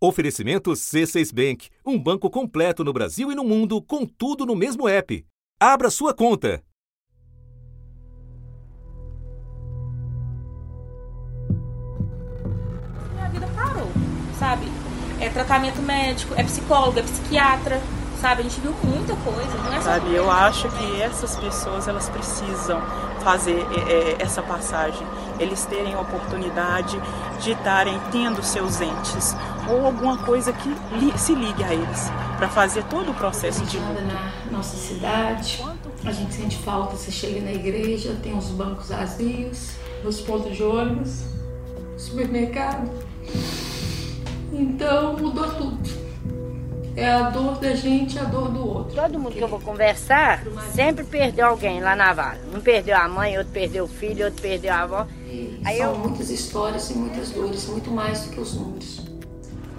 Oferecimento C6 Bank, um banco completo no Brasil e no mundo, com tudo no mesmo app. Abra sua conta. Minha vida parou, sabe? É tratamento médico, é psicólogo, é psiquiatra, sabe? A gente viu muita coisa, não é só Sabe, eu acho que essas pessoas elas precisam fazer é, é, essa passagem, eles terem a oportunidade de estarem tendo seus entes ou alguma coisa que li- se ligue a eles para fazer todo o processo de anda luto. na nossa cidade, a gente sente falta, você chega na igreja, tem os bancos vazios, os pontos de ônibus, supermercado. Então mudou tudo. É a dor da gente e a dor do outro. Todo mundo que eu vou conversar sempre perdeu alguém lá na vara. Um perdeu a mãe, outro perdeu o filho, outro perdeu a avó. Aí são eu- muitas histórias e muitas dores, muito mais do que os números.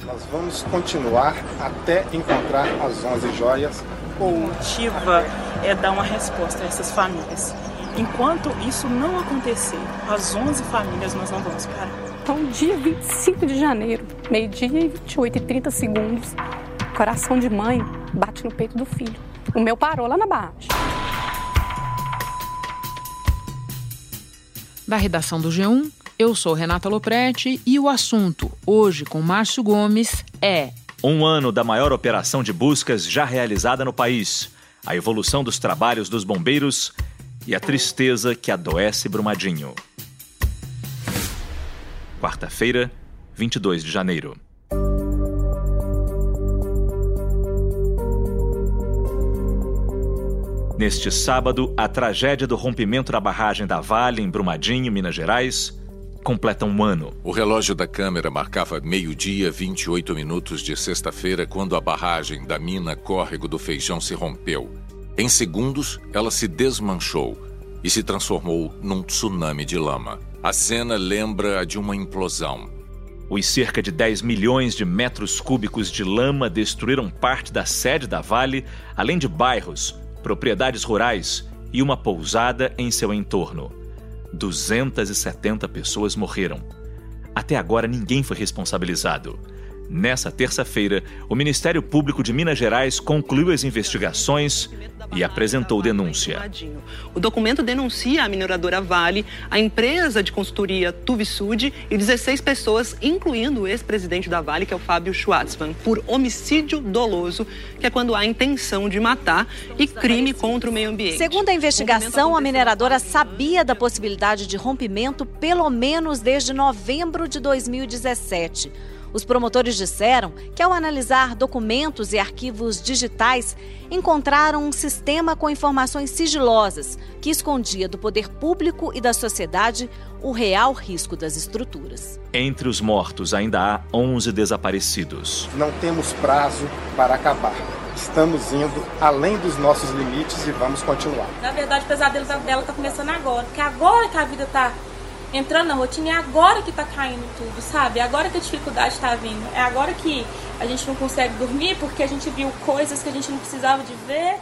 Nós vamos continuar até encontrar as 11 joias ou motiva é dar uma resposta a essas famílias. Enquanto isso não acontecer, as 11 famílias nós não vamos parar. Então, dia 25 de janeiro, meio-dia e 28 e 30 segundos, coração de mãe bate no peito do filho. O meu parou lá na barragem. Da redação do G1, eu sou Renata Loprete e o assunto, hoje com Márcio Gomes, é Um ano da maior operação de buscas já realizada no país, a evolução dos trabalhos dos bombeiros e a tristeza que adoece Brumadinho. Quarta-feira, 22 de janeiro. Neste sábado, a tragédia do rompimento da barragem da Vale, em Brumadinho, Minas Gerais, completa um ano. O relógio da câmera marcava meio-dia, 28 minutos de sexta-feira, quando a barragem da mina Córrego do Feijão se rompeu. Em segundos, ela se desmanchou e se transformou num tsunami de lama. A cena lembra a de uma implosão. Os cerca de 10 milhões de metros cúbicos de lama destruíram parte da sede da Vale, além de bairros, propriedades rurais e uma pousada em seu entorno. 270 pessoas morreram. Até agora ninguém foi responsabilizado. Nessa terça-feira, o Ministério Público de Minas Gerais concluiu as investigações e apresentou denúncia. O documento denuncia a mineradora Vale, a empresa de consultoria Tuvisud e 16 pessoas, incluindo o ex-presidente da Vale, que é o Fábio Schwartzman, por homicídio doloso, que é quando há intenção de matar, e crime contra o meio ambiente. Segundo a investigação, a mineradora sabia da possibilidade de rompimento pelo menos desde novembro de 2017. Os promotores disseram que, ao analisar documentos e arquivos digitais, encontraram um sistema com informações sigilosas que escondia do poder público e da sociedade o real risco das estruturas. Entre os mortos ainda há 11 desaparecidos. não temos prazo para acabar. Estamos indo além dos nossos limites e vamos continuar. Na verdade, o pesadelo dela tá começando agora. Porque agora que a vida tá entrando na rotina, é agora que tá caindo tudo, sabe? É agora que a dificuldade tá vindo. É agora que a gente não consegue dormir porque a gente viu coisas que a gente não precisava de ver.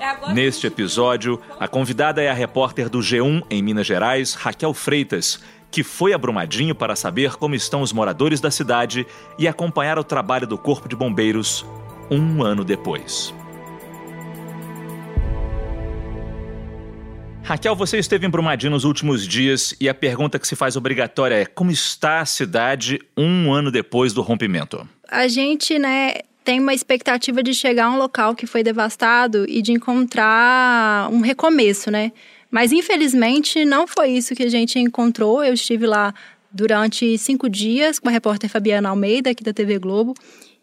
É Neste episódio, a convidada é a repórter do G1 em Minas Gerais, Raquel Freitas, que foi a Brumadinho para saber como estão os moradores da cidade e acompanhar o trabalho do Corpo de Bombeiros um ano depois. Raquel, você esteve em Brumadinho nos últimos dias e a pergunta que se faz obrigatória é: como está a cidade um ano depois do rompimento? a gente, né, tem uma expectativa de chegar a um local que foi devastado e de encontrar um recomeço, né? Mas infelizmente não foi isso que a gente encontrou. Eu estive lá durante cinco dias com a repórter Fabiana Almeida, aqui da TV Globo,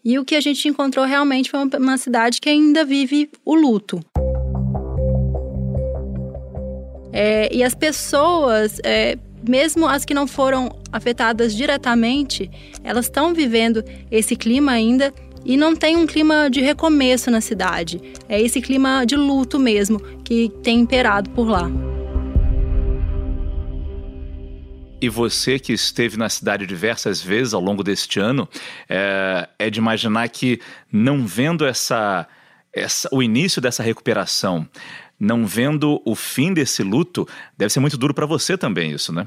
e o que a gente encontrou realmente foi uma- cidade que ainda vive o luto. É, e as pessoas, é, mesmo as que não foram afetadas diretamente, elas estão vivendo esse clima ainda e não tem um clima de recomeço na cidade. É esse clima de luto mesmo que tem imperado por lá. E você que esteve na cidade diversas vezes ao longo deste ano, é, é de imaginar que não vendo essa, essa, o início dessa recuperação, não vendo o fim desse luto, deve ser muito duro para você também isso, né?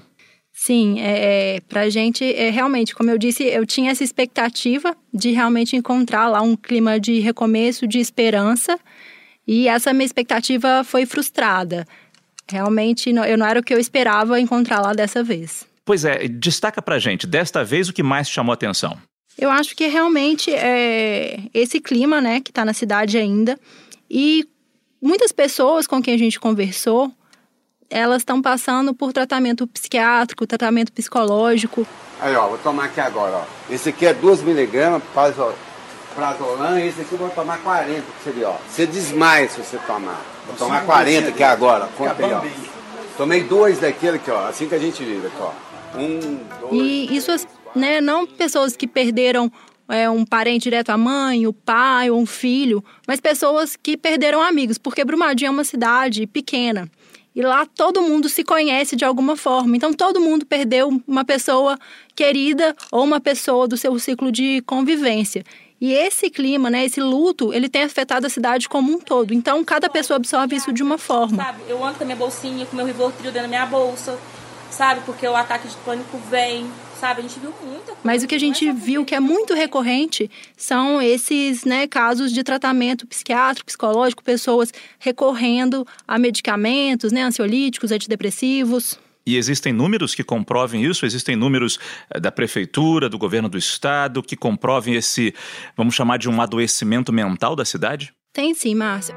Sim, é, é, pra gente, é, realmente, como eu disse, eu tinha essa expectativa de realmente encontrar lá um clima de recomeço, de esperança, e essa minha expectativa foi frustrada. Realmente, eu não era o que eu esperava encontrar lá dessa vez. Pois é, destaca pra gente, desta vez, o que mais chamou atenção? Eu acho que realmente é esse clima, né, que está na cidade ainda, e muitas pessoas com quem a gente conversou elas estão passando por tratamento psiquiátrico, tratamento psicológico. Aí, ó, vou tomar aqui agora, ó. Esse aqui é 2mg, prazolam, esse aqui eu vou tomar 40, que seria, ó. Você desmaia se você tomar. Vou tomar 40 aqui agora, conta aí, ó. Tomei dois daquele aqui, ó, assim que a gente vive aqui, ó. Um, dois... E isso, né, não pessoas que perderam é, um parente direto, a mãe, o pai ou um filho, mas pessoas que perderam amigos, porque Brumadinho é uma cidade pequena. E lá todo mundo se conhece de alguma forma. Então todo mundo perdeu uma pessoa querida ou uma pessoa do seu ciclo de convivência. E esse clima, né, esse luto, ele tem afetado a cidade como um todo. Então cada pessoa absorve isso de uma forma. Sabe, eu ando com a minha bolsinha, com meu Rivotril dentro da minha bolsa, sabe? Porque o ataque de pânico vem, sabe? A gente viu muita Mas o que a gente viu que é muito recorrente são esses né, casos de tratamento psiquiátrico, psicológico, pessoas recorrendo a medicamentos, né, ansiolíticos, antidepressivos. E existem números que comprovem isso? Existem números eh, da prefeitura, do governo do estado, que comprovem esse, vamos chamar de um adoecimento mental da cidade? Tem sim, Márcia.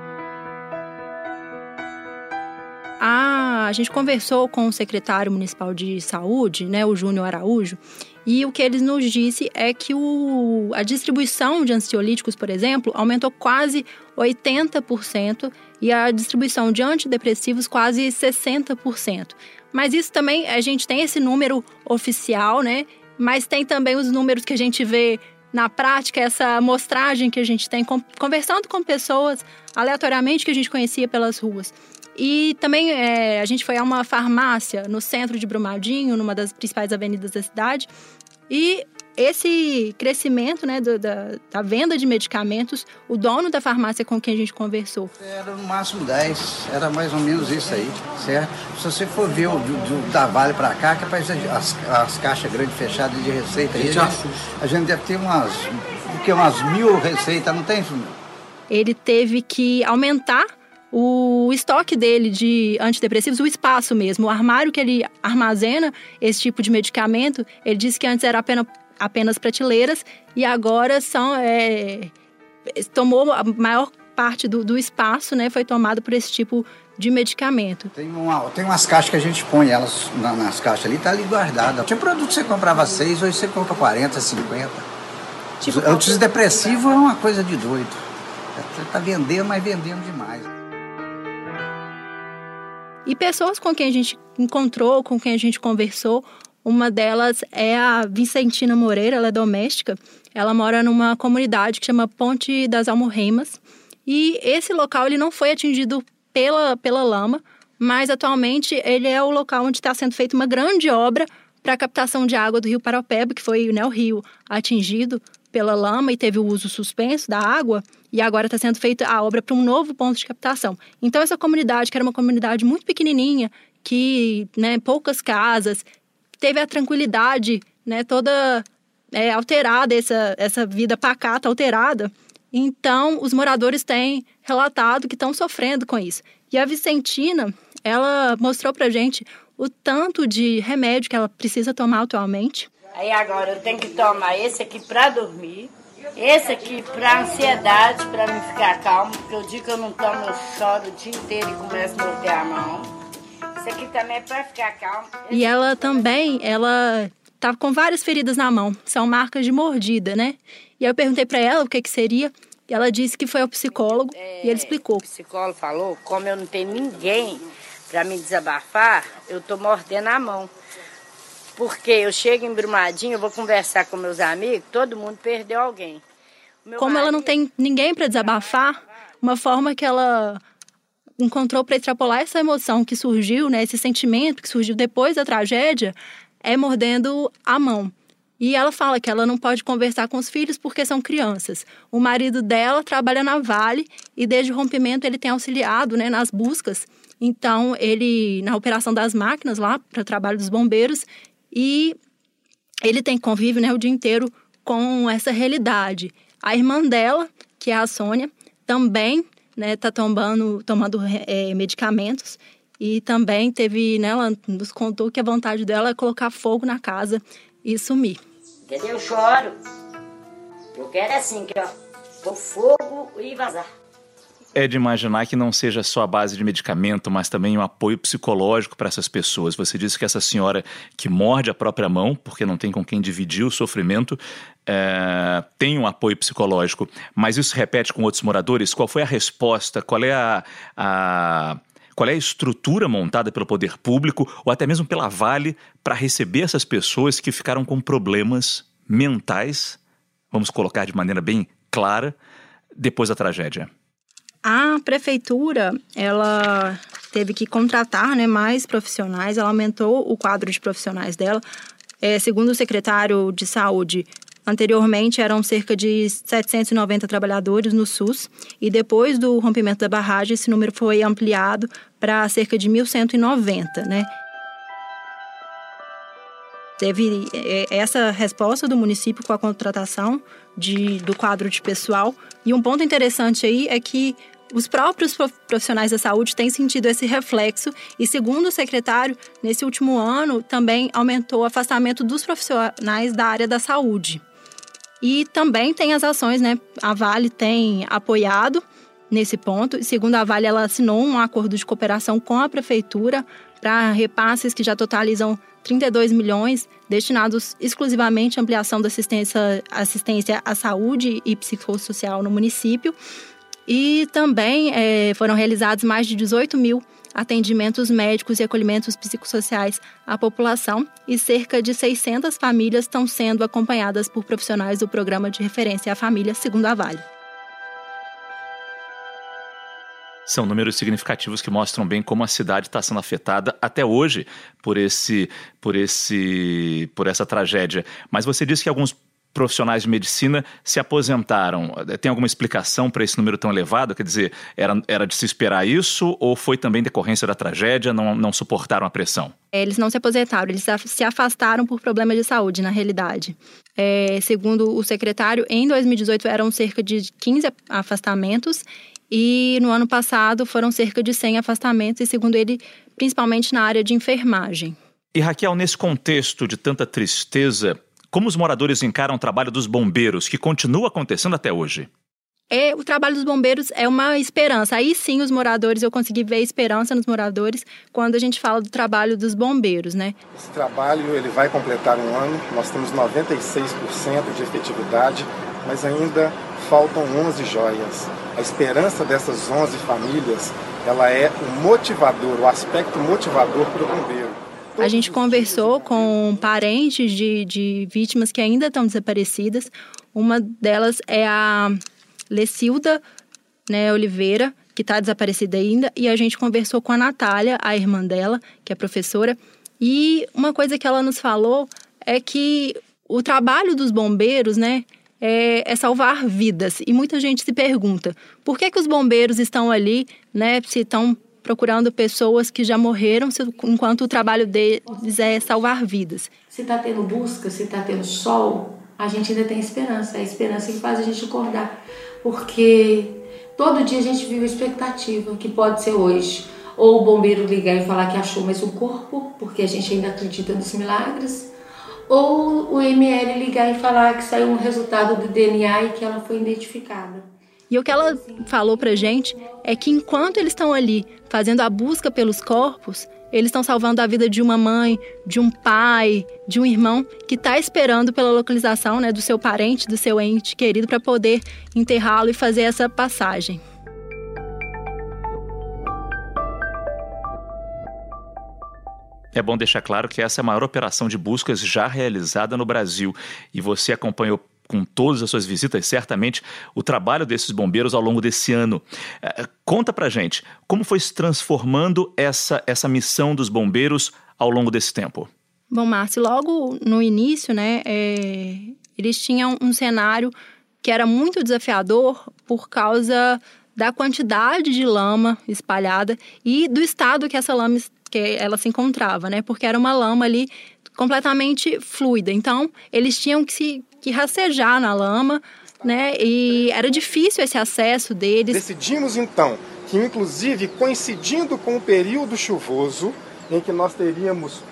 a, a gente conversou com o secretário municipal de saúde, né, o Júnior Araújo, e o que ele nos disse é que o, a distribuição de ansiolíticos, por exemplo, aumentou quase 80% e a distribuição de antidepressivos quase 60%. Mas isso também, a gente tem esse número oficial, né? Mas tem também os números que a gente vê na prática, essa amostragem que a gente tem conversando com pessoas aleatoriamente que a gente conhecia pelas ruas. E também é, a gente foi a uma farmácia no centro de Brumadinho, numa das principais avenidas da cidade. E esse crescimento né, do, da, da, venda de medicamentos, o dono da farmácia com quem a gente conversou. Era no máximo 10, era mais ou menos isso aí, certo? Se você for ver o do, do da Vale para cá, que as, as, as caixas grandes fechadas de receita, aí, a, gente, a gente deve ter umas, porque umas mil receitas, não tem? Ele teve que aumentar o estoque dele de antidepressivos, o espaço mesmo, o armário que ele armazena esse tipo de medicamento, ele disse que antes era apenas, apenas prateleiras e agora são é, tomou a maior parte do, do espaço, né, foi tomado por esse tipo de medicamento. Tem, uma, tem umas caixas que a gente põe elas na, nas caixas ali, tá ali guardada. Tinha produto que você comprava seis, hoje você compra 40, 50. Tipo, Antidepressivo é uma coisa de doido. Você tá vendendo, mas vendendo demais. E pessoas com quem a gente encontrou, com quem a gente conversou, uma delas é a Vicentina Moreira, ela é doméstica. Ela mora numa comunidade que chama Ponte das Almorremas. E esse local ele não foi atingido pela, pela lama, mas atualmente ele é o local onde está sendo feita uma grande obra para a captação de água do rio Paraupeba, que foi né, o rio atingido pela lama e teve o uso suspenso da água, e agora está sendo feita a obra para um novo ponto de captação. Então, essa comunidade, que era uma comunidade muito pequenininha, que, né, poucas casas, teve a tranquilidade, né, toda é, alterada, essa, essa vida pacata alterada. Então, os moradores têm relatado que estão sofrendo com isso. E a Vicentina, ela mostrou para gente o tanto de remédio que ela precisa tomar atualmente Aí agora eu tenho que tomar esse aqui para dormir, esse aqui para ansiedade, para me ficar calmo, porque o dia que eu não tomo eu choro o dia inteiro e começo a morder a mão. Esse aqui também é para ficar calmo. E ela também, ela tava com várias feridas na mão, são marcas de mordida, né? E aí eu perguntei para ela o que que seria, e ela disse que foi ao psicólogo é, e ele explicou. O psicólogo falou, como eu não tenho ninguém para me desabafar, eu tô mordendo a mão. Porque eu chego em Brumadinho, eu vou conversar com meus amigos, todo mundo perdeu alguém. Como marido... ela não tem ninguém para desabafar, uma forma que ela encontrou para extrapolar essa emoção que surgiu, né, esse sentimento que surgiu depois da tragédia, é mordendo a mão. E ela fala que ela não pode conversar com os filhos porque são crianças. O marido dela trabalha na Vale e desde o rompimento ele tem auxiliado né, nas buscas. Então, ele, na operação das máquinas lá, para o trabalho dos bombeiros, e ele tem convívio né, o dia inteiro com essa realidade. A irmã dela, que é a Sônia, também né, tá tomando, é, medicamentos e também teve, né, ela nos contou que a vontade dela é colocar fogo na casa e sumir. Entendeu? Eu choro. Eu quero assim, que ó, pôr fogo e vazar. É de imaginar que não seja só a base de medicamento, mas também um apoio psicológico para essas pessoas. Você disse que essa senhora que morde a própria mão, porque não tem com quem dividir o sofrimento, é, tem um apoio psicológico. Mas isso se repete com outros moradores? Qual foi a resposta? Qual é a, a qual é a estrutura montada pelo poder público ou até mesmo pela Vale para receber essas pessoas que ficaram com problemas mentais, vamos colocar de maneira bem clara, depois da tragédia? A prefeitura, ela teve que contratar né, mais profissionais, ela aumentou o quadro de profissionais dela. É, segundo o secretário de Saúde, anteriormente eram cerca de 790 trabalhadores no SUS e depois do rompimento da barragem esse número foi ampliado para cerca de 1.190, né? Teve é, essa resposta do município com a contratação de, do quadro de pessoal. E um ponto interessante aí é que os próprios profissionais da saúde têm sentido esse reflexo e, segundo o secretário, nesse último ano também aumentou o afastamento dos profissionais da área da saúde. E também tem as ações, né? A Vale tem apoiado nesse ponto. Segundo a Vale, ela assinou um acordo de cooperação com a prefeitura para repasses que já totalizam 32 milhões destinados exclusivamente à ampliação da assistência, assistência à saúde e psicossocial no município. E também é, foram realizados mais de 18 mil atendimentos médicos e acolhimentos psicossociais à população e cerca de 600 famílias estão sendo acompanhadas por profissionais do programa de referência à família, segundo a Vale. São números significativos que mostram bem como a cidade está sendo afetada até hoje por esse, por esse, por essa tragédia. Mas você disse que alguns profissionais de medicina se aposentaram. Tem alguma explicação para esse número tão elevado? Quer dizer, era, era de se esperar isso ou foi também decorrência da tragédia? Não, não suportaram a pressão? É, eles não se aposentaram, eles se afastaram por problemas de saúde, na realidade. É, segundo o secretário, em 2018 eram cerca de 15 afastamentos e no ano passado foram cerca de 100 afastamentos, e segundo ele, principalmente na área de enfermagem. E Raquel, nesse contexto de tanta tristeza, como os moradores encaram o trabalho dos bombeiros, que continua acontecendo até hoje? É, o trabalho dos bombeiros é uma esperança. Aí sim, os moradores, eu consegui ver esperança nos moradores quando a gente fala do trabalho dos bombeiros, né? Esse trabalho ele vai completar um ano, nós temos 96% de efetividade, mas ainda faltam 11 joias. A esperança dessas 11 famílias, ela é o motivador, o aspecto motivador para o bombeiro. A gente conversou com parentes de, de vítimas que ainda estão desaparecidas. Uma delas é a Lecilda né, Oliveira, que está desaparecida ainda, e a gente conversou com a Natália, a irmã dela, que é professora. E uma coisa que ela nos falou é que o trabalho dos bombeiros, né, é, é, salvar vidas. E muita gente se pergunta por que, que os bombeiros estão ali, né, se estão procurando pessoas que já morreram, enquanto o trabalho deles é salvar vidas. Se está tendo busca, se está tendo sol, a gente ainda tem esperança. É a esperança que faz a gente acordar. Porque todo dia a gente vive a expectativa que pode ser hoje. Ou o bombeiro ligar e falar que achou mais um corpo, porque a gente ainda acredita nos milagres. Ou o ML ligar e falar que saiu um resultado do DNA e que ela foi identificada. E o que ela falou pra gente é que enquanto eles estão ali fazendo a busca pelos corpos, eles estão salvando a vida de uma mãe, de um pai, de um irmão que está esperando pela localização né, do seu parente, do seu ente querido, para poder enterrá-lo e fazer essa passagem. É bom deixar claro que essa é a maior operação de buscas já realizada no Brasil e você acompanhou com todas as suas visitas, certamente, o trabalho desses bombeiros ao longo desse ano. É, conta pra gente, como foi se transformando essa, essa missão dos bombeiros ao longo desse tempo? Bom, Márcio, logo no início, né, é, eles tinham um cenário que era muito desafiador por causa da quantidade de lama espalhada e do estado que essa lama que ela se encontrava, né? Porque era uma lama ali completamente fluida. Então, eles tinham que se que rastejar na lama, né? E era difícil esse acesso deles. Decidimos então que, inclusive, coincidindo com o período chuvoso, em que nós teríamos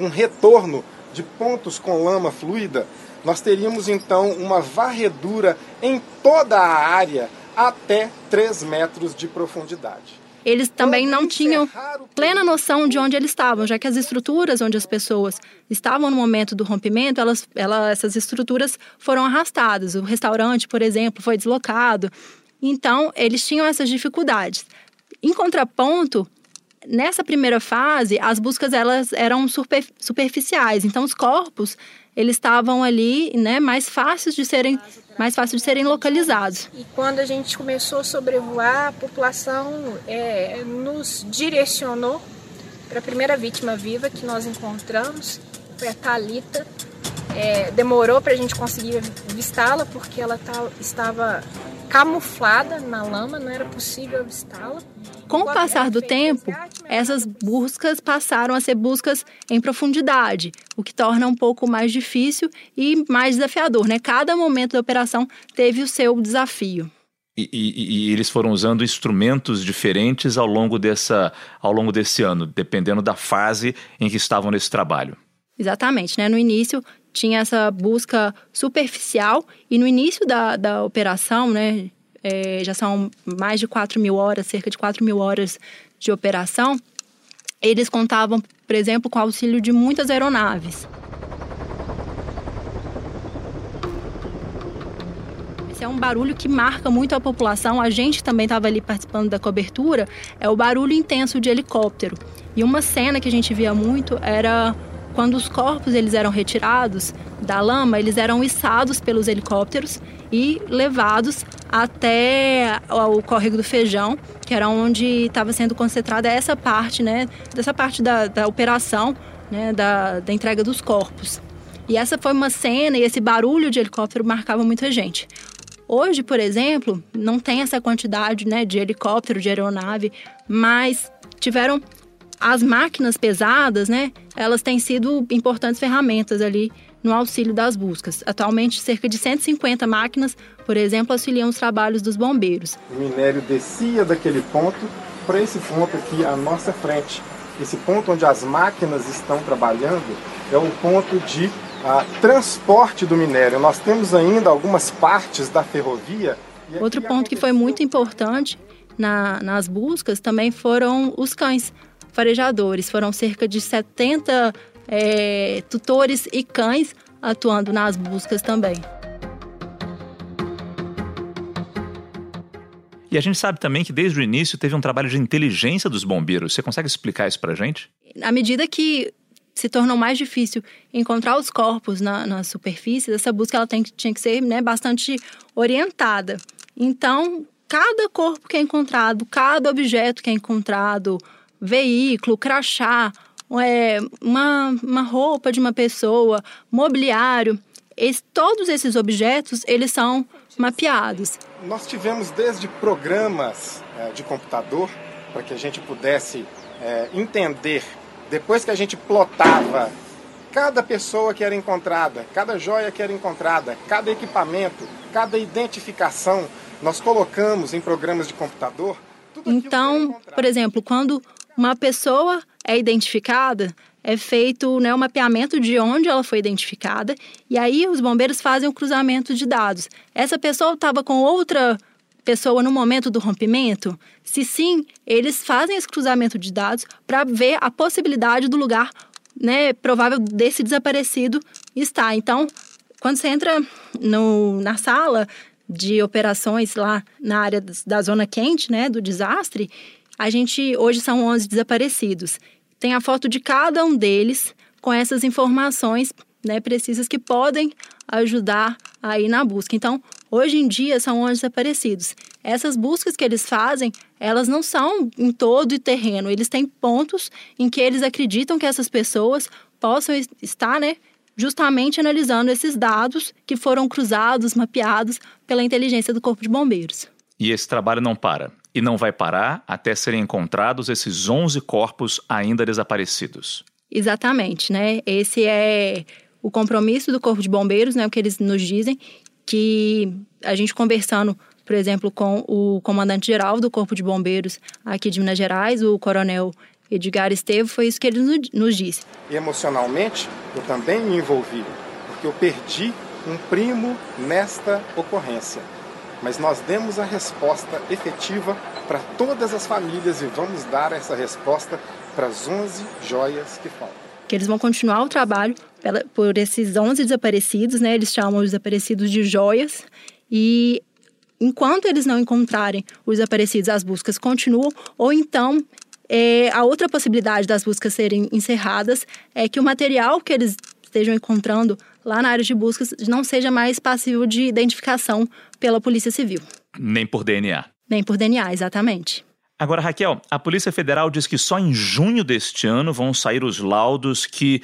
um retorno de pontos com lama fluida, nós teríamos então uma varredura em toda a área até 3 metros de profundidade. Eles também não tinham plena noção de onde eles estavam, já que as estruturas onde as pessoas estavam no momento do rompimento, elas, elas, essas estruturas foram arrastadas. O restaurante, por exemplo, foi deslocado. Então, eles tinham essas dificuldades. Em contraponto, nessa primeira fase, as buscas elas eram super, superficiais. Então, os corpos eles estavam ali, né, mais fáceis de serem mais fáceis de serem localizados. E quando a gente começou a sobrevoar, a população é, nos direcionou para a primeira vítima viva que nós encontramos, foi a Talita. É, demorou para a gente conseguir avistá-la porque ela tá, estava camuflada na lama, não era possível avistá-la. Com o passar do tempo, essas buscas passaram a ser buscas em profundidade, o que torna um pouco mais difícil e mais desafiador. Né? Cada momento da operação teve o seu desafio. E, e, e, eles foram usando instrumentos diferentes ao longo, dessa, ao longo desse ano, dependendo da fase em que estavam nesse trabalho. Exatamente, né? No início tinha essa busca superficial e no início da, da operação, né? é, já são mais de 4 mil horas, cerca de 4 mil horas de operação, eles contavam, por exemplo, com o auxílio de muitas aeronaves. Esse é um barulho que marca muito a população. A gente também estava ali participando da cobertura. É o barulho intenso de helicóptero. E uma cena que a gente via muito era quando os corpos eles eram retirados da lama, eles eram içados pelos helicópteros e levados até o córrego do Feijão, que era onde estava sendo concentrada essa parte, né, dessa parte da, da operação, né, da, da entrega dos corpos. E essa foi uma cena e esse barulho de helicóptero marcava muita gente. Hoje, por exemplo, não tem essa quantidade né, de helicóptero, de aeronave, mas tiveram as máquinas pesadas, né? Elas têm sido importantes ferramentas ali no auxílio das buscas. Atualmente, cerca de 150 máquinas, por exemplo, auxiliam os trabalhos dos bombeiros. O minério descia daquele ponto para esse ponto aqui à nossa frente. Esse ponto onde as máquinas estão trabalhando é o ponto de ah, transporte do minério. Nós temos ainda algumas partes da ferrovia. Outro ponto que foi muito importante na, nas buscas também foram os cães farejadores. Foram cerca de 70 é, tutores e cães atuando nas buscas também. E a gente sabe também que desde o início teve um trabalho de inteligência dos bombeiros. Você consegue explicar isso para gente? À medida que se tornou mais difícil encontrar os corpos na, na superfície, essa busca ela tem, tinha que ser né, bastante orientada. Então, cada corpo que é encontrado, cada objeto que é encontrado, veículo, crachá, é, uma, uma roupa de uma pessoa, mobiliário, esse, todos esses objetos eles são mapeados. Nós tivemos desde programas é, de computador para que a gente pudesse é, entender, depois que a gente plotava cada pessoa que era encontrada, cada joia que era encontrada, cada equipamento, cada identificação, nós colocamos em programas de computador. Então, por exemplo, quando uma pessoa é identificada, é feito né, o mapeamento de onde ela foi identificada, e aí os bombeiros fazem o cruzamento de dados. Essa pessoa estava com outra pessoa no momento do rompimento? Se sim, eles fazem esse cruzamento de dados para ver a possibilidade do lugar né, provável desse desaparecido estar. Então, quando você entra no, na sala de operações lá na área da zona quente, né, do desastre, a gente hoje são 11 desaparecidos. Tem a foto de cada um deles com essas informações né, precisas que podem ajudar aí na busca. Então, hoje em dia são 11 desaparecidos. Essas buscas que eles fazem, elas não são em todo o terreno. Eles têm pontos em que eles acreditam que essas pessoas possam estar, né, justamente analisando esses dados que foram cruzados, mapeados pela inteligência do Corpo de Bombeiros. E esse trabalho não para e não vai parar até serem encontrados esses 11 corpos ainda desaparecidos. Exatamente, né? Esse é o compromisso do Corpo de Bombeiros, né? O que eles nos dizem, que a gente conversando, por exemplo, com o comandante-geral do Corpo de Bombeiros aqui de Minas Gerais, o coronel Edgar Estevo, foi isso que ele nos disse. Emocionalmente, eu também me envolvi, porque eu perdi um primo nesta ocorrência. Mas nós demos a resposta efetiva para todas as famílias e vamos dar essa resposta para as 11 joias que faltam. Que eles vão continuar o trabalho por esses 11 desaparecidos, né? Eles chamam os desaparecidos de joias. E enquanto eles não encontrarem os desaparecidos, as buscas continuam. Ou então, é, a outra possibilidade das buscas serem encerradas é que o material que eles estejam encontrando lá na área de buscas não seja mais passível de identificação pela Polícia Civil. Nem por DNA. Nem por DNA, exatamente. Agora, Raquel, a Polícia Federal diz que só em junho deste ano vão sair os laudos que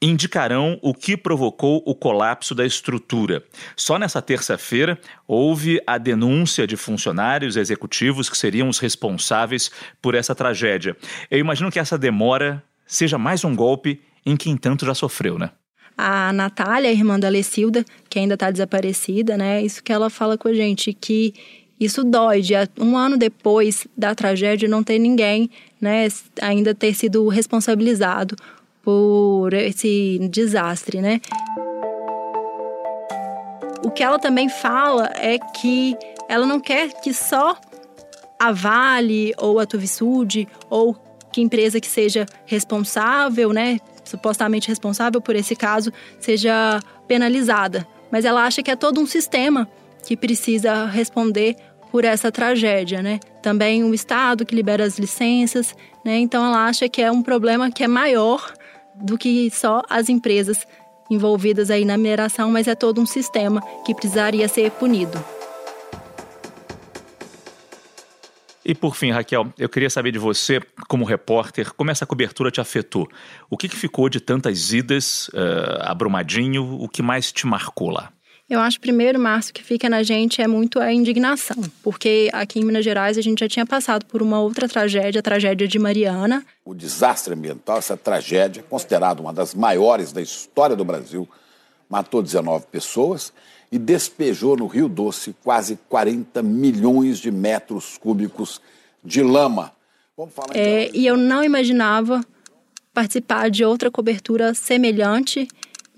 indicarão o que provocou o colapso da estrutura. Só nessa terça-feira houve a denúncia de funcionários executivos que seriam os responsáveis por essa tragédia. Eu imagino que essa demora seja mais um golpe em quem tanto já sofreu, né? A Natália, irmã da Lecilda, que ainda está desaparecida, né? Isso que ela fala com a gente, que isso dói de um ano depois da tragédia não ter ninguém, né, ainda ter sido responsabilizado por esse desastre, né? O que ela também fala é que ela não quer que só a Vale ou a Tuvisud ou que empresa que seja responsável, né, supostamente responsável por esse caso, seja penalizada, mas ela acha que é todo um sistema que precisa responder por essa tragédia, né? Também o Estado que libera as licenças, né? Então ela acha que é um problema que é maior do que só as empresas envolvidas aí na mineração, mas é todo um sistema que precisaria ser punido. E por fim, Raquel, eu queria saber de você, como repórter, como essa cobertura te afetou. O que, que ficou de tantas idas uh, a Brumadinho? O que mais te marcou lá? Eu acho, primeiro, Márcio, que fica na gente é muito a indignação, porque aqui em Minas Gerais a gente já tinha passado por uma outra tragédia, a tragédia de Mariana. O desastre ambiental, essa tragédia, considerada uma das maiores da história do Brasil, matou 19 pessoas e despejou no Rio Doce quase 40 milhões de metros cúbicos de lama. Vamos falar é, então. E eu não imaginava participar de outra cobertura semelhante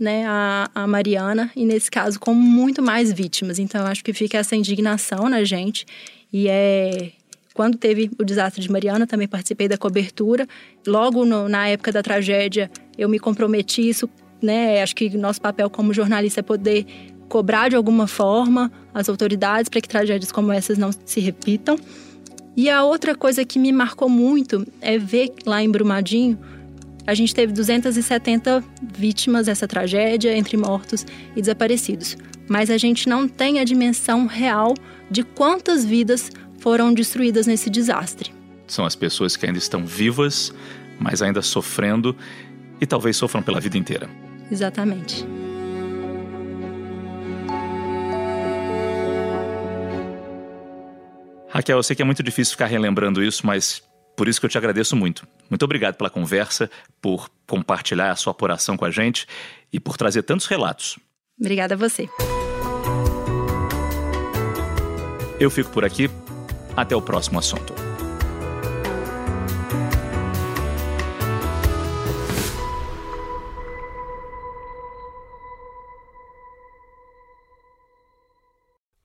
né, a, a Mariana, e nesse caso com muito mais vítimas. Então, acho que fica essa indignação na gente. E é. Quando teve o desastre de Mariana, também participei da cobertura. Logo no, na época da tragédia, eu me comprometi isso, né? Acho que nosso papel como jornalista é poder cobrar de alguma forma as autoridades para que tragédias como essas não se repitam. E a outra coisa que me marcou muito é ver lá em Brumadinho a gente teve 270 vítimas dessa tragédia, entre mortos e desaparecidos. Mas a gente não tem a dimensão real de quantas vidas foram destruídas nesse desastre. São as pessoas que ainda estão vivas, mas ainda sofrendo e talvez sofram pela vida inteira. Exatamente. Raquel, eu sei que é muito difícil ficar relembrando isso, mas por isso que eu te agradeço muito. Muito obrigado pela conversa, por compartilhar a sua apuração com a gente e por trazer tantos relatos. Obrigada a você. Eu fico por aqui. Até o próximo assunto.